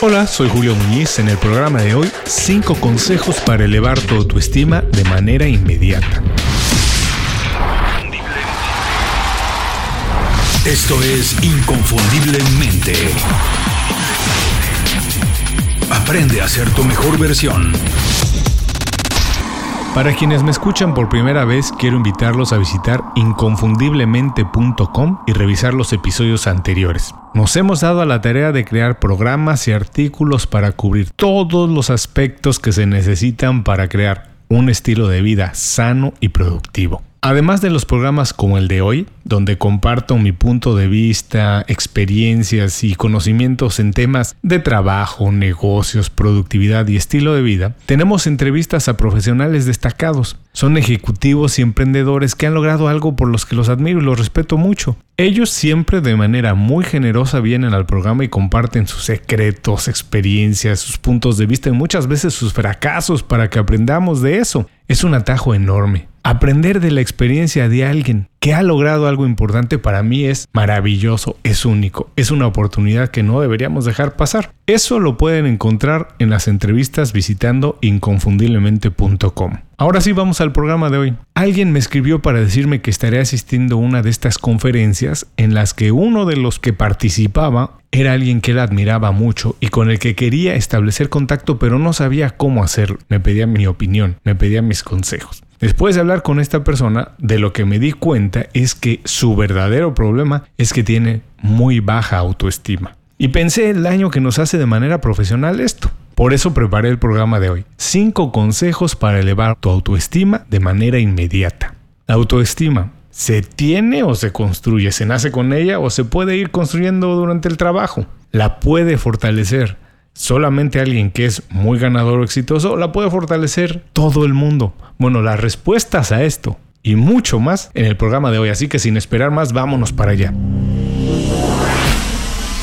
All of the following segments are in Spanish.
Hola, soy Julio Muñiz. En el programa de hoy, 5 consejos para elevar tu autoestima de manera inmediata. Esto es Inconfundiblemente. Aprende a ser tu mejor versión. Para quienes me escuchan por primera vez, quiero invitarlos a visitar inconfundiblemente.com y revisar los episodios anteriores. Nos hemos dado a la tarea de crear programas y artículos para cubrir todos los aspectos que se necesitan para crear un estilo de vida sano y productivo. Además de los programas como el de hoy, donde comparto mi punto de vista, experiencias y conocimientos en temas de trabajo, negocios, productividad y estilo de vida, tenemos entrevistas a profesionales destacados. Son ejecutivos y emprendedores que han logrado algo por los que los admiro y los respeto mucho. Ellos siempre de manera muy generosa vienen al programa y comparten sus secretos, experiencias, sus puntos de vista y muchas veces sus fracasos para que aprendamos de eso. Es un atajo enorme. Aprender de la experiencia de alguien que ha logrado algo importante para mí es maravilloso, es único, es una oportunidad que no deberíamos dejar pasar. Eso lo pueden encontrar en las entrevistas visitando inconfundiblemente.com. Ahora sí vamos al programa de hoy. Alguien me escribió para decirme que estaré asistiendo a una de estas conferencias en las que uno de los que participaba era alguien que él admiraba mucho y con el que quería establecer contacto pero no sabía cómo hacerlo. Me pedía mi opinión, me pedía mis consejos. Después de hablar con esta persona, de lo que me di cuenta es que su verdadero problema es que tiene muy baja autoestima. Y pensé el daño que nos hace de manera profesional esto. Por eso preparé el programa de hoy. 5 consejos para elevar tu autoestima de manera inmediata. La autoestima, ¿se tiene o se construye? ¿Se nace con ella o se puede ir construyendo durante el trabajo? La puede fortalecer solamente alguien que es muy ganador o exitoso la puede fortalecer todo el mundo. Bueno, las respuestas a esto y mucho más en el programa de hoy, así que sin esperar más, vámonos para allá.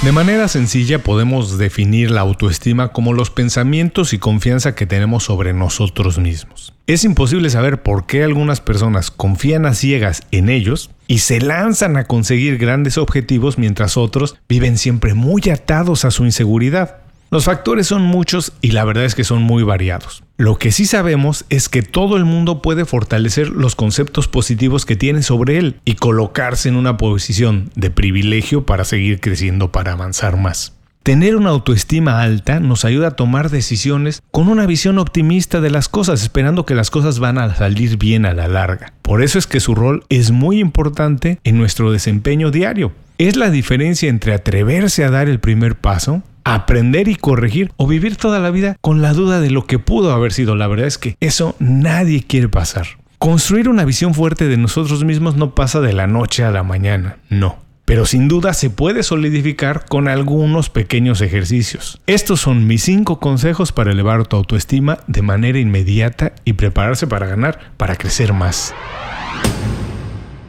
De manera sencilla podemos definir la autoestima como los pensamientos y confianza que tenemos sobre nosotros mismos. Es imposible saber por qué algunas personas confían a ciegas en ellos y se lanzan a conseguir grandes objetivos mientras otros viven siempre muy atados a su inseguridad. Los factores son muchos y la verdad es que son muy variados. Lo que sí sabemos es que todo el mundo puede fortalecer los conceptos positivos que tiene sobre él y colocarse en una posición de privilegio para seguir creciendo, para avanzar más. Tener una autoestima alta nos ayuda a tomar decisiones con una visión optimista de las cosas, esperando que las cosas van a salir bien a la larga. Por eso es que su rol es muy importante en nuestro desempeño diario. Es la diferencia entre atreverse a dar el primer paso aprender y corregir o vivir toda la vida con la duda de lo que pudo haber sido. La verdad es que eso nadie quiere pasar. Construir una visión fuerte de nosotros mismos no pasa de la noche a la mañana, no. Pero sin duda se puede solidificar con algunos pequeños ejercicios. Estos son mis 5 consejos para elevar tu autoestima de manera inmediata y prepararse para ganar, para crecer más.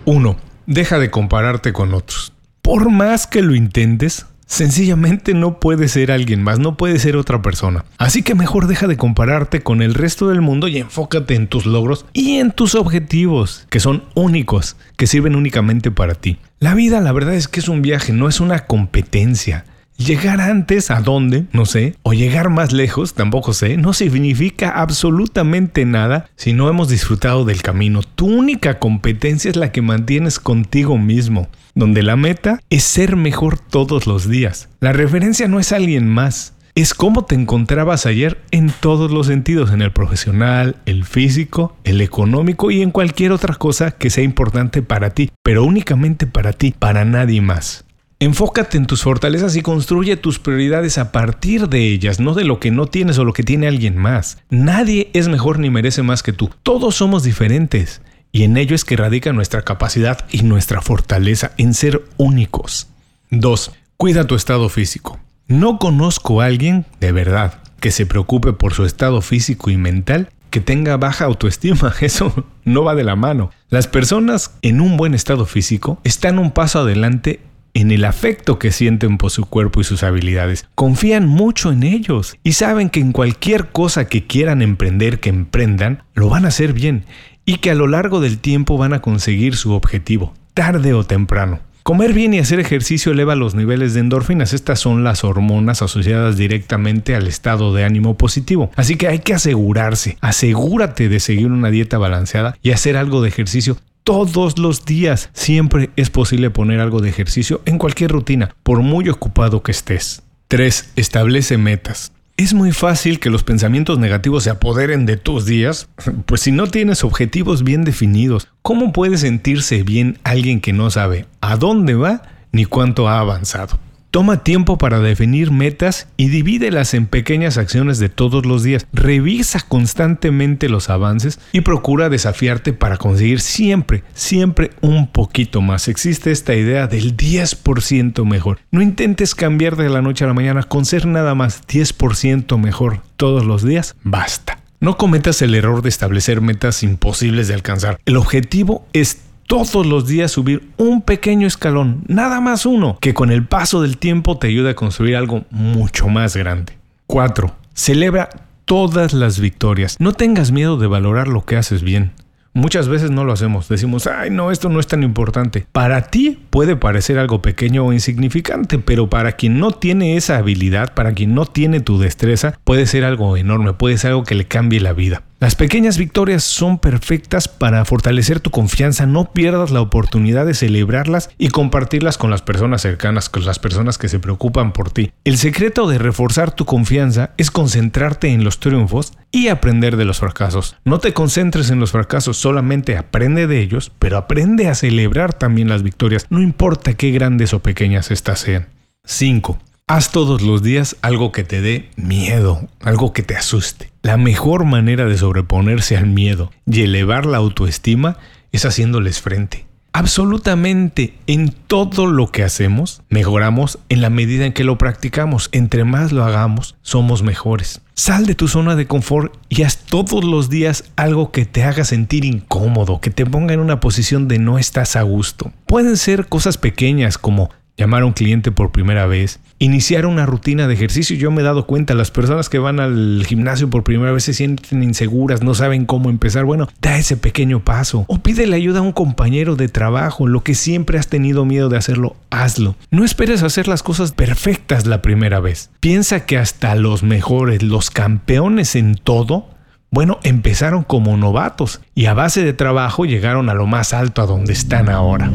1. Deja de compararte con otros. Por más que lo intentes, Sencillamente no puede ser alguien más, no puede ser otra persona. Así que mejor deja de compararte con el resto del mundo y enfócate en tus logros y en tus objetivos, que son únicos, que sirven únicamente para ti. La vida la verdad es que es un viaje, no es una competencia. Llegar antes a dónde, no sé, o llegar más lejos, tampoco sé, no significa absolutamente nada si no hemos disfrutado del camino. Tu única competencia es la que mantienes contigo mismo, donde la meta es ser mejor todos los días. La referencia no es alguien más, es cómo te encontrabas ayer en todos los sentidos, en el profesional, el físico, el económico y en cualquier otra cosa que sea importante para ti, pero únicamente para ti, para nadie más. Enfócate en tus fortalezas y construye tus prioridades a partir de ellas, no de lo que no tienes o lo que tiene alguien más. Nadie es mejor ni merece más que tú. Todos somos diferentes. Y en ello es que radica nuestra capacidad y nuestra fortaleza en ser únicos. 2. Cuida tu estado físico. No conozco a alguien, de verdad, que se preocupe por su estado físico y mental que tenga baja autoestima. Eso no va de la mano. Las personas en un buen estado físico están un paso adelante en el afecto que sienten por su cuerpo y sus habilidades. Confían mucho en ellos y saben que en cualquier cosa que quieran emprender, que emprendan, lo van a hacer bien y que a lo largo del tiempo van a conseguir su objetivo, tarde o temprano. Comer bien y hacer ejercicio eleva los niveles de endorfinas. Estas son las hormonas asociadas directamente al estado de ánimo positivo. Así que hay que asegurarse, asegúrate de seguir una dieta balanceada y hacer algo de ejercicio todos los días. Siempre es posible poner algo de ejercicio en cualquier rutina, por muy ocupado que estés. 3. Establece metas. Es muy fácil que los pensamientos negativos se apoderen de tus días, pues si no tienes objetivos bien definidos, ¿cómo puede sentirse bien alguien que no sabe a dónde va ni cuánto ha avanzado? Toma tiempo para definir metas y divídelas en pequeñas acciones de todos los días. Revisa constantemente los avances y procura desafiarte para conseguir siempre, siempre un poquito más. Existe esta idea del 10% mejor. No intentes cambiar de la noche a la mañana con ser nada más 10% mejor todos los días. Basta. No cometas el error de establecer metas imposibles de alcanzar. El objetivo es todos los días subir un pequeño escalón, nada más uno, que con el paso del tiempo te ayuda a construir algo mucho más grande. 4. Celebra todas las victorias. No tengas miedo de valorar lo que haces bien. Muchas veces no lo hacemos. Decimos, ay, no, esto no es tan importante. Para ti puede parecer algo pequeño o insignificante, pero para quien no tiene esa habilidad, para quien no tiene tu destreza, puede ser algo enorme, puede ser algo que le cambie la vida. Las pequeñas victorias son perfectas para fortalecer tu confianza, no pierdas la oportunidad de celebrarlas y compartirlas con las personas cercanas, con las personas que se preocupan por ti. El secreto de reforzar tu confianza es concentrarte en los triunfos y aprender de los fracasos. No te concentres en los fracasos, solamente aprende de ellos, pero aprende a celebrar también las victorias, no importa qué grandes o pequeñas estas sean. 5. Haz todos los días algo que te dé miedo, algo que te asuste. La mejor manera de sobreponerse al miedo y elevar la autoestima es haciéndoles frente. Absolutamente en todo lo que hacemos, mejoramos en la medida en que lo practicamos. Entre más lo hagamos, somos mejores. Sal de tu zona de confort y haz todos los días algo que te haga sentir incómodo, que te ponga en una posición de no estás a gusto. Pueden ser cosas pequeñas como llamar a un cliente por primera vez, iniciar una rutina de ejercicio. Yo me he dado cuenta, las personas que van al gimnasio por primera vez se sienten inseguras, no saben cómo empezar. Bueno, da ese pequeño paso o pídele ayuda a un compañero de trabajo. Lo que siempre has tenido miedo de hacerlo, hazlo. No esperes hacer las cosas perfectas la primera vez. Piensa que hasta los mejores, los campeones en todo, bueno, empezaron como novatos y a base de trabajo llegaron a lo más alto a donde están ahora.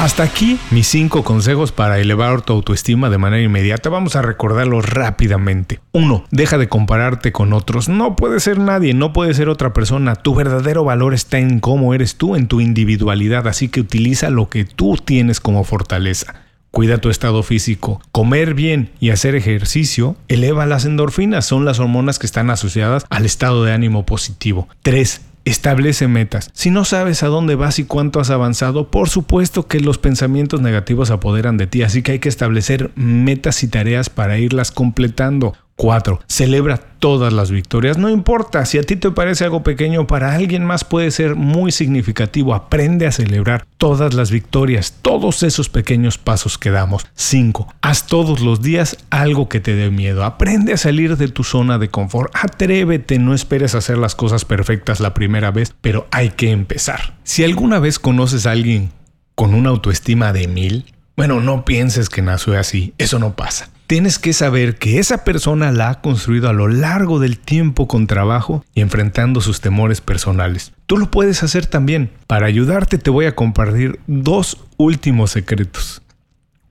Hasta aquí mis 5 consejos para elevar tu autoestima de manera inmediata. Vamos a recordarlos rápidamente. 1. Deja de compararte con otros. No puede ser nadie, no puede ser otra persona. Tu verdadero valor está en cómo eres tú, en tu individualidad. Así que utiliza lo que tú tienes como fortaleza. Cuida tu estado físico. Comer bien y hacer ejercicio eleva las endorfinas. Son las hormonas que están asociadas al estado de ánimo positivo. 3. Establece metas. Si no sabes a dónde vas y cuánto has avanzado, por supuesto que los pensamientos negativos apoderan de ti, así que hay que establecer metas y tareas para irlas completando. 4. Celebra todas las victorias. No importa, si a ti te parece algo pequeño, para alguien más puede ser muy significativo. Aprende a celebrar todas las victorias, todos esos pequeños pasos que damos. 5. Haz todos los días algo que te dé miedo. Aprende a salir de tu zona de confort. Atrévete, no esperes hacer las cosas perfectas la primera vez, pero hay que empezar. Si alguna vez conoces a alguien con una autoestima de mil, bueno, no pienses que nació así, eso no pasa tienes que saber que esa persona la ha construido a lo largo del tiempo con trabajo y enfrentando sus temores personales. Tú lo puedes hacer también. Para ayudarte te voy a compartir dos últimos secretos.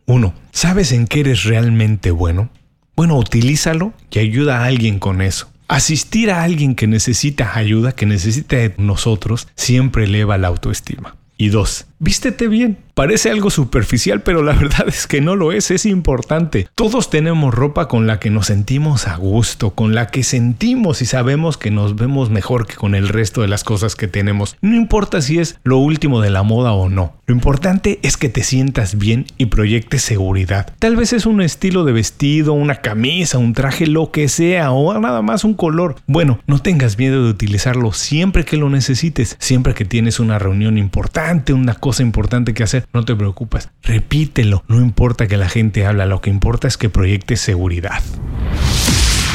Uno, ¿sabes en qué eres realmente bueno? Bueno, utilízalo y ayuda a alguien con eso. Asistir a alguien que necesita ayuda, que necesita de nosotros, siempre eleva la autoestima. Y dos, vístete bien. Parece algo superficial, pero la verdad es que no lo es, es importante. Todos tenemos ropa con la que nos sentimos a gusto, con la que sentimos y sabemos que nos vemos mejor que con el resto de las cosas que tenemos. No importa si es lo último de la moda o no. Lo importante es que te sientas bien y proyectes seguridad. Tal vez es un estilo de vestido, una camisa, un traje, lo que sea, o nada más un color. Bueno, no tengas miedo de utilizarlo siempre que lo necesites, siempre que tienes una reunión importante, una cosa importante que hacer no te preocupes, repítelo, no importa que la gente habla, lo que importa es que proyectes seguridad.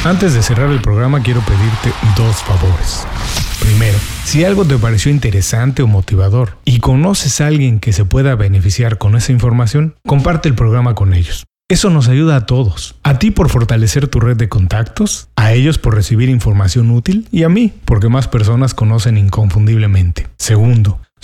Antes de cerrar el programa quiero pedirte dos favores. Primero, si algo te pareció interesante o motivador y conoces a alguien que se pueda beneficiar con esa información, comparte el programa con ellos. Eso nos ayuda a todos. A ti por fortalecer tu red de contactos, a ellos por recibir información útil y a mí porque más personas conocen inconfundiblemente. Segundo,